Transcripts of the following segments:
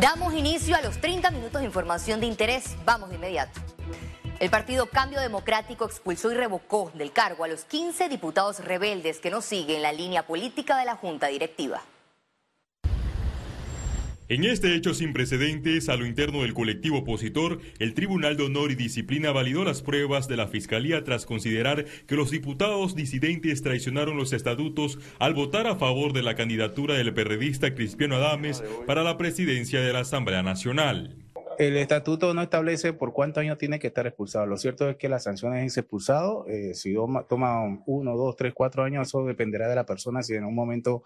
Damos inicio a los 30 minutos de información de interés. Vamos de inmediato. El partido Cambio Democrático expulsó y revocó del cargo a los 15 diputados rebeldes que no siguen la línea política de la Junta Directiva. En este hecho sin precedentes, a lo interno del colectivo opositor, el Tribunal de Honor y Disciplina validó las pruebas de la Fiscalía tras considerar que los diputados disidentes traicionaron los estatutos al votar a favor de la candidatura del periodista Cristiano Adames para la presidencia de la Asamblea Nacional. El estatuto no establece por cuántos años tiene que estar expulsado. Lo cierto es que la sanción es expulsado. Eh, si toma uno, dos, tres, cuatro años, eso dependerá de la persona si en un momento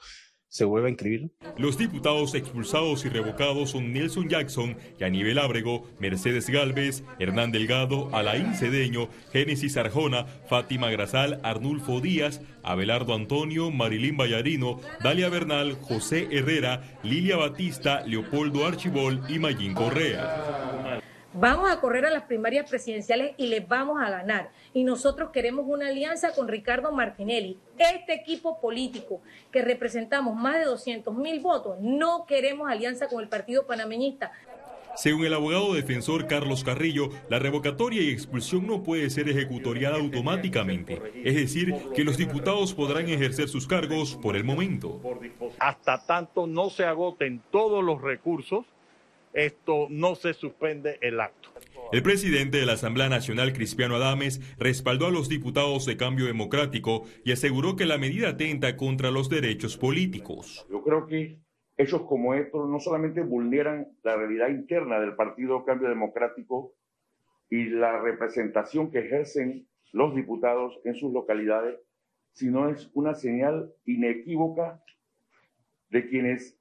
se vuelve a inscribir. Los diputados expulsados y revocados son Nelson Jackson, Yanivel Ábrego, Mercedes Galvez, Hernán Delgado, Alain Cedeño, Génesis Arjona, Fátima Grasal, Arnulfo Díaz, Abelardo Antonio, Marilín Vallarino, Dalia Bernal, José Herrera, Lilia Batista, Leopoldo Archibol y Mayín Correa. Vamos a correr a las primarias presidenciales y les vamos a ganar. Y nosotros queremos una alianza con Ricardo Martinelli. Este equipo político que representamos más de 200 mil votos, no queremos alianza con el Partido Panameñista. Según el abogado defensor Carlos Carrillo, la revocatoria y expulsión no puede ser ejecutoriada automáticamente. Es decir, que los diputados podrán ejercer sus cargos por el momento. Hasta tanto no se agoten todos los recursos esto no se suspende el acto. El presidente de la Asamblea Nacional, Cristiano Adames, respaldó a los diputados de Cambio Democrático y aseguró que la medida atenta contra los derechos políticos. Yo creo que hechos como estos no solamente vulneran la realidad interna del Partido Cambio Democrático y la representación que ejercen los diputados en sus localidades, sino es una señal inequívoca de quienes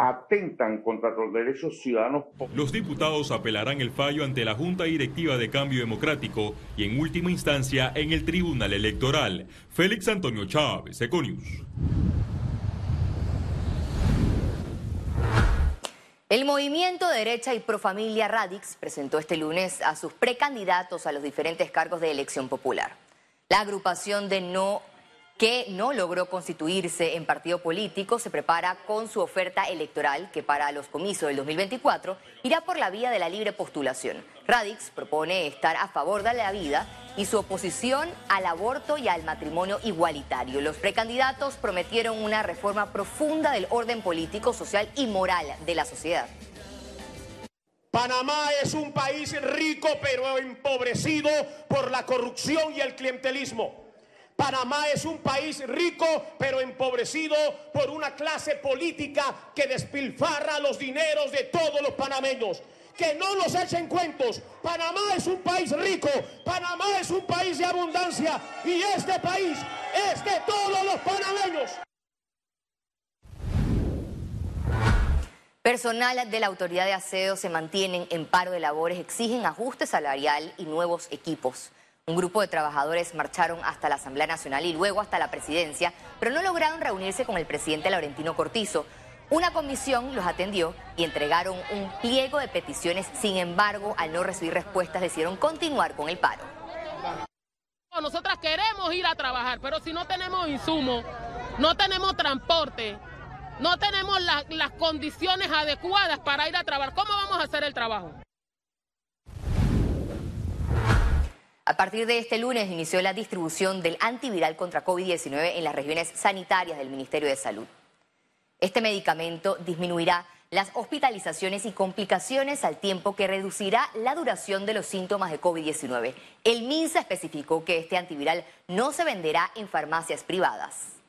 atentan contra los derechos ciudadanos. Los diputados apelarán el fallo ante la Junta Directiva de Cambio Democrático y en última instancia en el Tribunal Electoral. Félix Antonio Chávez, Econius. El movimiento de derecha y Profamilia Radix presentó este lunes a sus precandidatos a los diferentes cargos de elección popular. La agrupación de no que no logró constituirse en partido político, se prepara con su oferta electoral que para los comicios del 2024 irá por la vía de la libre postulación. Radix propone estar a favor de la vida y su oposición al aborto y al matrimonio igualitario. Los precandidatos prometieron una reforma profunda del orden político, social y moral de la sociedad. Panamá es un país rico pero empobrecido por la corrupción y el clientelismo. Panamá es un país rico pero empobrecido por una clase política que despilfarra los dineros de todos los panameños. Que no nos echen cuentos. Panamá es un país rico, Panamá es un país de abundancia y este país es de todos los panameños. Personal de la Autoridad de Aseo se mantienen en paro de labores, exigen ajuste salarial y nuevos equipos. Un grupo de trabajadores marcharon hasta la Asamblea Nacional y luego hasta la presidencia, pero no lograron reunirse con el presidente Laurentino Cortizo. Una comisión los atendió y entregaron un pliego de peticiones. Sin embargo, al no recibir respuestas, decidieron continuar con el paro. Nosotras queremos ir a trabajar, pero si no tenemos insumos, no tenemos transporte, no tenemos las condiciones adecuadas para ir a trabajar, ¿cómo vamos a hacer el trabajo? A partir de este lunes inició la distribución del antiviral contra COVID-19 en las regiones sanitarias del Ministerio de Salud. Este medicamento disminuirá las hospitalizaciones y complicaciones al tiempo que reducirá la duración de los síntomas de COVID-19. El MINSA especificó que este antiviral no se venderá en farmacias privadas.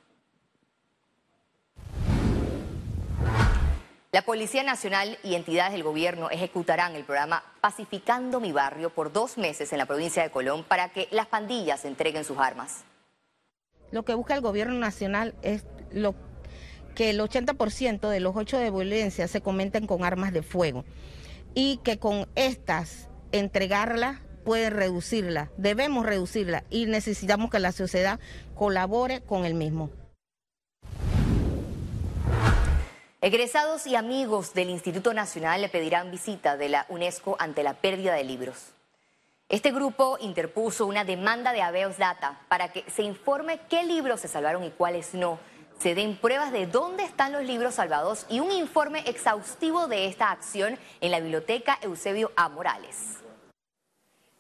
La Policía Nacional y entidades del gobierno ejecutarán el programa Pacificando mi barrio por dos meses en la provincia de Colón para que las pandillas entreguen sus armas. Lo que busca el gobierno nacional es que el 80% de los hechos de violencia se cometen con armas de fuego y que con estas entregarlas puede reducirla, debemos reducirla y necesitamos que la sociedad colabore con el mismo. Egresados y amigos del Instituto Nacional le pedirán visita de la UNESCO ante la pérdida de libros. Este grupo interpuso una demanda de Aveos Data para que se informe qué libros se salvaron y cuáles no. se den pruebas de dónde están los libros salvados y un informe exhaustivo de esta acción en la Biblioteca Eusebio A. Morales.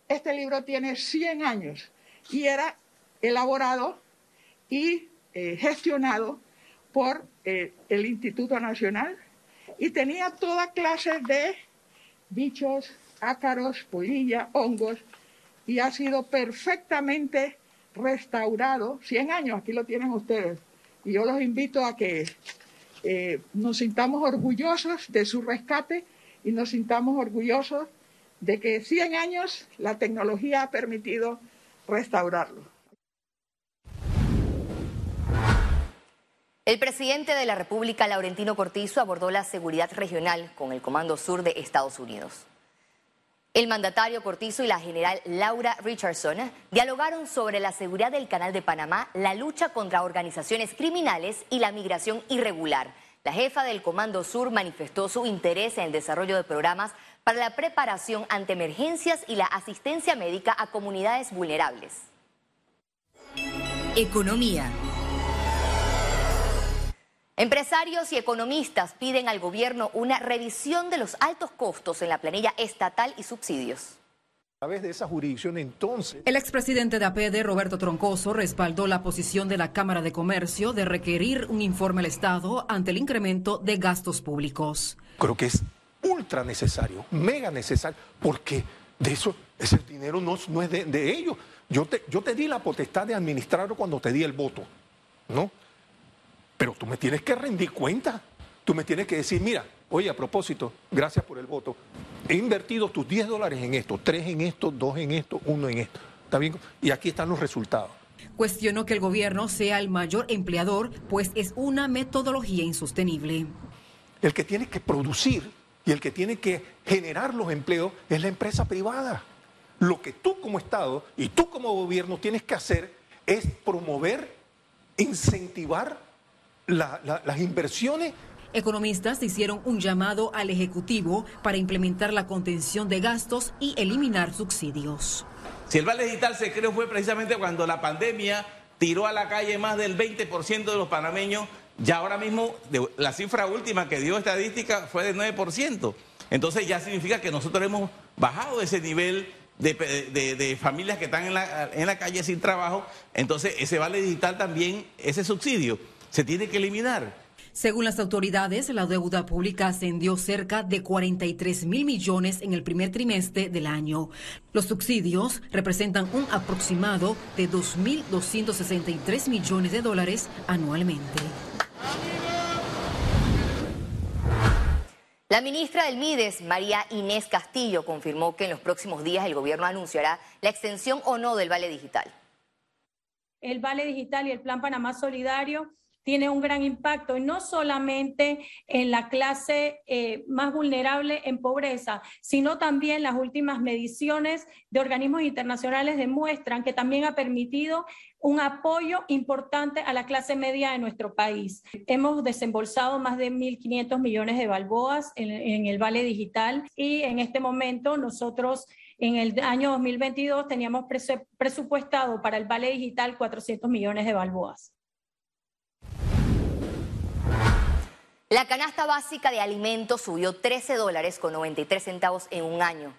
Este libro tiene 100 años y era elaborado y eh, gestionado por eh, el Instituto Nacional y tenía toda clase de bichos, ácaros, polilla, hongos y ha sido perfectamente restaurado. 100 años, aquí lo tienen ustedes. Y yo los invito a que eh, nos sintamos orgullosos de su rescate y nos sintamos orgullosos de que 100 años la tecnología ha permitido restaurarlo. El presidente de la República, Laurentino Cortizo, abordó la seguridad regional con el Comando Sur de Estados Unidos. El mandatario Cortizo y la general Laura Richardson dialogaron sobre la seguridad del Canal de Panamá, la lucha contra organizaciones criminales y la migración irregular. La jefa del Comando Sur manifestó su interés en el desarrollo de programas para la preparación ante emergencias y la asistencia médica a comunidades vulnerables. Economía. Empresarios y economistas piden al gobierno una revisión de los altos costos en la planilla estatal y subsidios. A través de esa jurisdicción entonces. El expresidente de APD, Roberto Troncoso, respaldó la posición de la Cámara de Comercio de requerir un informe al Estado ante el incremento de gastos públicos. Creo que es ultra necesario, mega necesario, porque de eso ese dinero no, no es de, de ellos. Yo te, yo te di la potestad de administrarlo cuando te di el voto, ¿no? Pero tú me tienes que rendir cuenta. Tú me tienes que decir, mira, oye, a propósito, gracias por el voto. He invertido tus 10 dólares en esto, 3 en esto, 2 en esto, 1 en esto. ¿Está bien? Y aquí están los resultados. Cuestionó que el gobierno sea el mayor empleador, pues es una metodología insostenible. El que tiene que producir y el que tiene que generar los empleos es la empresa privada. Lo que tú como Estado y tú como gobierno tienes que hacer es promover, incentivar la, la, las inversiones. Economistas hicieron un llamado al Ejecutivo para implementar la contención de gastos y eliminar subsidios. Si el Vale Digital se creó fue precisamente cuando la pandemia tiró a la calle más del 20% de los panameños, ya ahora mismo la cifra última que dio estadística fue del 9%. Entonces ya significa que nosotros hemos bajado ese nivel de, de, de, familias que están en la, en la calle sin trabajo. Entonces ese vale digital también, ese subsidio, se tiene que eliminar. Según las autoridades, la deuda pública ascendió cerca de 43 mil millones en el primer trimestre del año. Los subsidios representan un aproximado de 2.263 millones de dólares anualmente. La ministra del Mides, María Inés Castillo, confirmó que en los próximos días el gobierno anunciará la extensión o no del Vale Digital. El Vale Digital y el Plan Panamá Solidario tiene un gran impacto, y no solamente en la clase eh, más vulnerable en pobreza, sino también las últimas mediciones de organismos internacionales demuestran que también ha permitido un apoyo importante a la clase media de nuestro país. Hemos desembolsado más de 1.500 millones de balboas en, en el Vale Digital y en este momento nosotros en el año 2022 teníamos presupuestado para el Vale Digital 400 millones de balboas. La canasta básica de alimentos subió 13 dólares con 93 centavos en un año.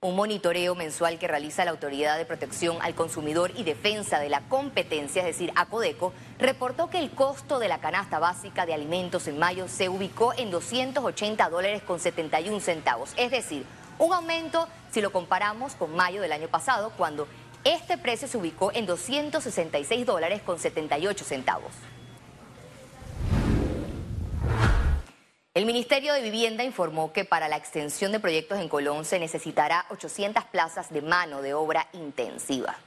Un monitoreo mensual que realiza la Autoridad de Protección al Consumidor y Defensa de la Competencia, es decir, ACODECO, reportó que el costo de la canasta básica de alimentos en mayo se ubicó en 280 dólares con 71 centavos, es decir, un aumento si lo comparamos con mayo del año pasado, cuando este precio se ubicó en 266 dólares con 78 centavos. El Ministerio de Vivienda informó que para la extensión de proyectos en Colón se necesitará 800 plazas de mano de obra intensiva.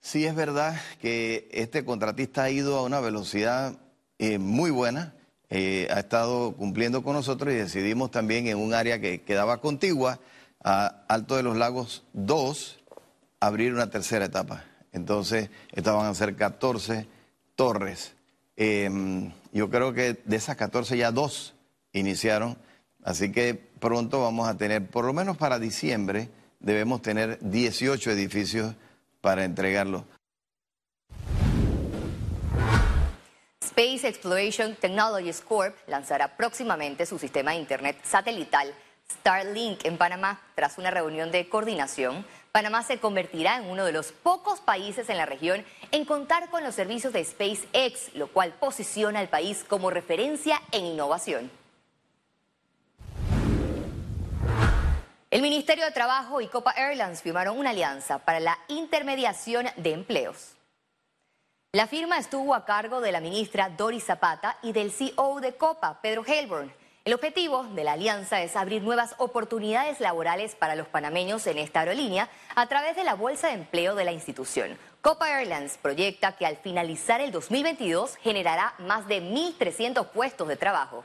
Sí, es verdad que este contratista ha ido a una velocidad eh, muy buena, eh, ha estado cumpliendo con nosotros y decidimos también en un área que quedaba contigua, a Alto de los Lagos 2, abrir una tercera etapa. Entonces, estaban a ser 14 torres. Eh, yo creo que de esas 14 ya dos iniciaron, así que pronto vamos a tener, por lo menos para diciembre, debemos tener 18 edificios para entregarlo. Space Exploration Technologies Corp lanzará próximamente su sistema de Internet satelital Starlink en Panamá. Tras una reunión de coordinación, Panamá se convertirá en uno de los pocos países en la región en contar con los servicios de SpaceX, lo cual posiciona al país como referencia en innovación. El Ministerio de Trabajo y Copa Airlines firmaron una alianza para la intermediación de empleos. La firma estuvo a cargo de la ministra Doris Zapata y del CEO de Copa, Pedro Helborn. El objetivo de la alianza es abrir nuevas oportunidades laborales para los panameños en esta aerolínea a través de la bolsa de empleo de la institución. Copa Airlines proyecta que al finalizar el 2022 generará más de 1.300 puestos de trabajo.